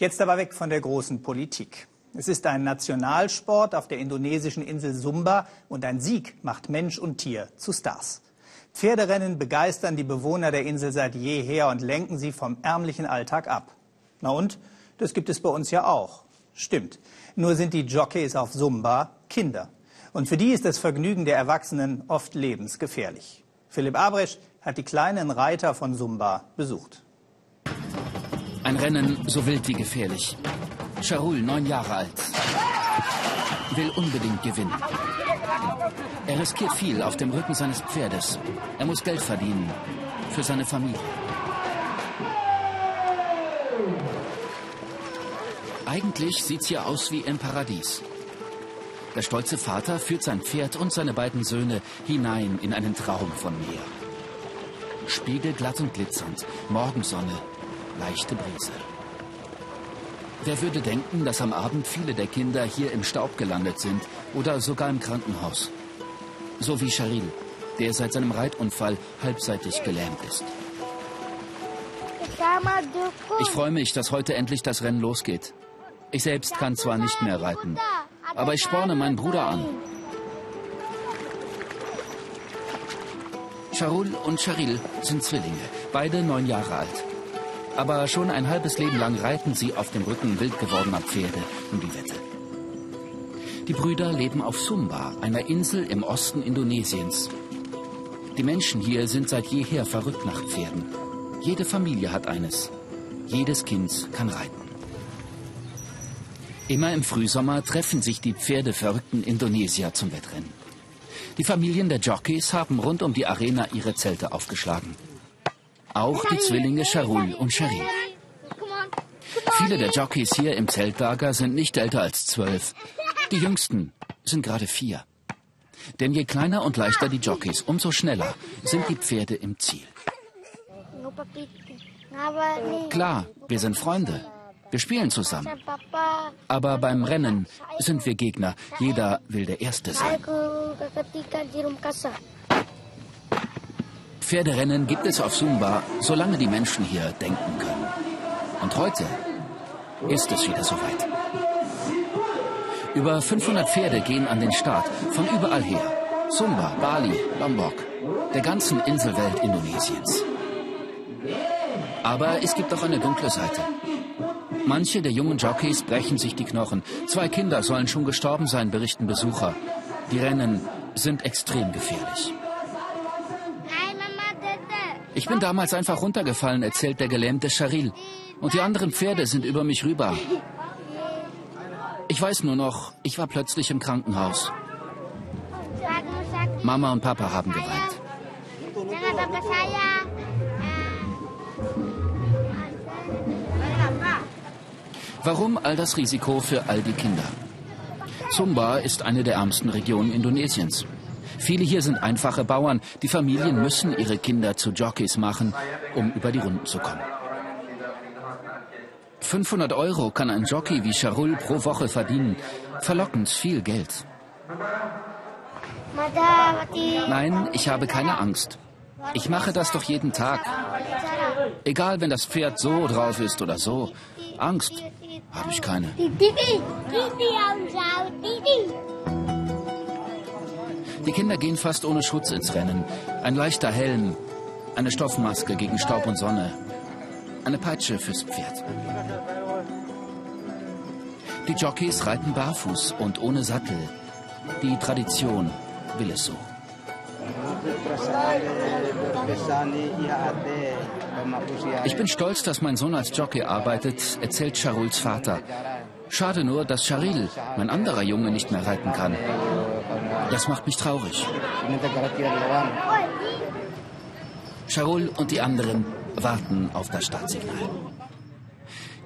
Jetzt aber weg von der großen Politik. Es ist ein Nationalsport auf der indonesischen Insel Sumba und ein Sieg macht Mensch und Tier zu Stars. Pferderennen begeistern die Bewohner der Insel seit jeher und lenken sie vom ärmlichen Alltag ab. Na und? Das gibt es bei uns ja auch. Stimmt. Nur sind die Jockeys auf Sumba Kinder. Und für die ist das Vergnügen der Erwachsenen oft lebensgefährlich. Philipp Abresch hat die kleinen Reiter von Sumba besucht. Ein Rennen so wild wie gefährlich. Charul, neun Jahre alt, will unbedingt gewinnen. Er riskiert viel auf dem Rücken seines Pferdes. Er muss Geld verdienen für seine Familie. Eigentlich sieht's hier aus wie im Paradies. Der stolze Vater führt sein Pferd und seine beiden Söhne hinein in einen Traum von Meer. Spiegelglatt und glitzernd, Morgensonne, leichte Brise. Wer würde denken, dass am Abend viele der Kinder hier im Staub gelandet sind oder sogar im Krankenhaus? So wie Charil, der seit seinem Reitunfall halbseitig gelähmt ist. Ich freue mich, dass heute endlich das Rennen losgeht. Ich selbst kann zwar nicht mehr reiten, aber ich sporne meinen Bruder an. Charul und Charil sind Zwillinge, beide neun Jahre alt. Aber schon ein halbes Leben lang reiten sie auf dem Rücken wild gewordener Pferde um die Wette. Die Brüder leben auf Sumba, einer Insel im Osten Indonesiens. Die Menschen hier sind seit jeher verrückt nach Pferden. Jede Familie hat eines. Jedes Kind kann reiten. Immer im Frühsommer treffen sich die pferdeverrückten Indonesier zum Wettrennen. Die Familien der Jockeys haben rund um die Arena ihre Zelte aufgeschlagen. Auch die Zwillinge Charul und Cherie. Viele der Jockeys hier im Zeltlager sind nicht älter als zwölf. Die jüngsten sind gerade vier. Denn je kleiner und leichter die Jockeys, umso schneller sind die Pferde im Ziel. Klar, wir sind Freunde. Wir spielen zusammen. Aber beim Rennen sind wir Gegner. Jeder will der Erste sein. Pferderennen gibt es auf Sumba, solange die Menschen hier denken können. Und heute ist es wieder soweit. Über 500 Pferde gehen an den Start, von überall her. Sumba, Bali, Lombok, der ganzen Inselwelt Indonesiens. Aber es gibt auch eine dunkle Seite. Manche der jungen Jockeys brechen sich die Knochen. Zwei Kinder sollen schon gestorben sein, berichten Besucher. Die Rennen sind extrem gefährlich. Ich bin damals einfach runtergefallen, erzählt der gelähmte Charil. Und die anderen Pferde sind über mich rüber. Ich weiß nur noch, ich war plötzlich im Krankenhaus. Mama und Papa haben geweint. Warum all das Risiko für all die Kinder? Sumba ist eine der ärmsten Regionen Indonesiens. Viele hier sind einfache Bauern. Die Familien müssen ihre Kinder zu Jockeys machen, um über die Runden zu kommen. 500 Euro kann ein Jockey wie Charul pro Woche verdienen. Verlockend viel Geld. Nein, ich habe keine Angst. Ich mache das doch jeden Tag. Egal, wenn das Pferd so drauf ist oder so. Angst habe ich keine. Die Kinder gehen fast ohne Schutz ins Rennen. Ein leichter Helm, eine Stoffmaske gegen Staub und Sonne, eine Peitsche fürs Pferd. Die Jockeys reiten barfuß und ohne Sattel. Die Tradition will es so. Ich bin stolz, dass mein Sohn als Jockey arbeitet, erzählt Charuls Vater. Schade nur, dass Charil, mein anderer Junge, nicht mehr reiten kann. Das macht mich traurig. Charul und die anderen warten auf das Startsignal.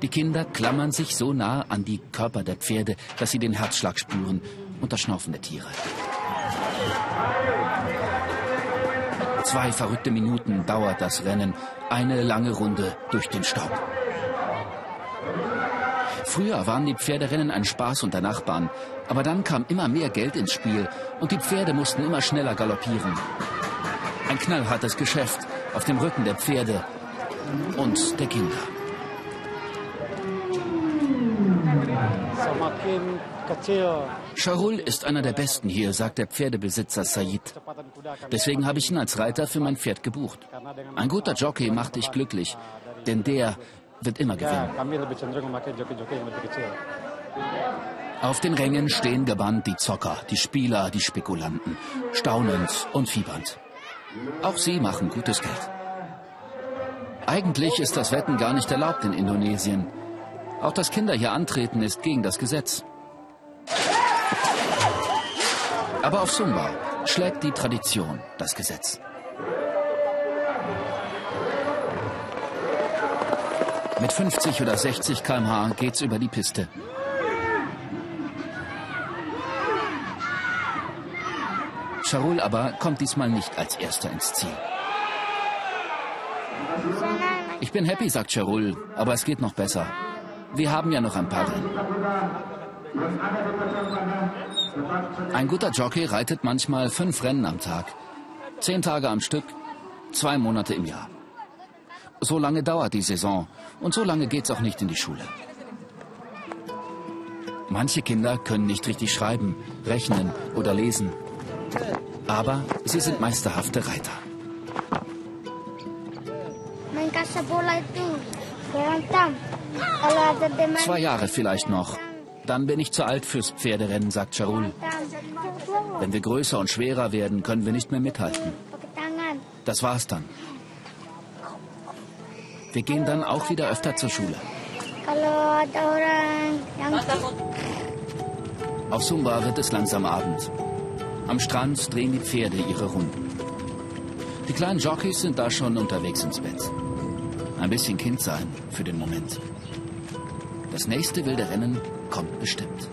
Die Kinder klammern sich so nah an die Körper der Pferde, dass sie den Herzschlag spüren und das Schnaufen der Tiere. Zwei verrückte Minuten dauert das Rennen. Eine lange Runde durch den Staub. Früher waren die Pferderennen ein Spaß unter Nachbarn. Aber dann kam immer mehr Geld ins Spiel und die Pferde mussten immer schneller galoppieren. Ein knallhartes Geschäft auf dem Rücken der Pferde und der Kinder. Sharul ist einer der Besten hier, sagt der Pferdebesitzer Said. Deswegen habe ich ihn als Reiter für mein Pferd gebucht. Ein guter Jockey macht dich glücklich, denn der wird immer gewinnen. Auf den Rängen stehen gebannt die Zocker, die Spieler, die Spekulanten, staunend und fiebernd. Auch sie machen gutes Geld. Eigentlich ist das Wetten gar nicht erlaubt in Indonesien. Auch dass Kinder hier antreten, ist gegen das Gesetz. Aber auf Sumba schlägt die Tradition das Gesetz. Mit 50 oder 60 km/h geht's über die Piste. Charul aber kommt diesmal nicht als Erster ins Ziel. Ich bin happy, sagt Charul, aber es geht noch besser. Wir haben ja noch ein paar Rennen. Ein guter Jockey reitet manchmal fünf Rennen am Tag. Zehn Tage am Stück, zwei Monate im Jahr. So lange dauert die Saison und so lange geht's auch nicht in die Schule. Manche Kinder können nicht richtig schreiben, rechnen oder lesen. Aber sie sind meisterhafte Reiter. Zwei Jahre vielleicht noch. Dann bin ich zu alt fürs Pferderennen, sagt Charul. Wenn wir größer und schwerer werden, können wir nicht mehr mithalten. Das war's dann. Wir gehen dann auch wieder öfter zur Schule. Auf Sumba wird es langsam Abend. Am Strand drehen die Pferde ihre Runden. Die kleinen Jockeys sind da schon unterwegs ins Bett. Ein bisschen Kind sein für den Moment. Das nächste wilde Rennen kommt bestimmt.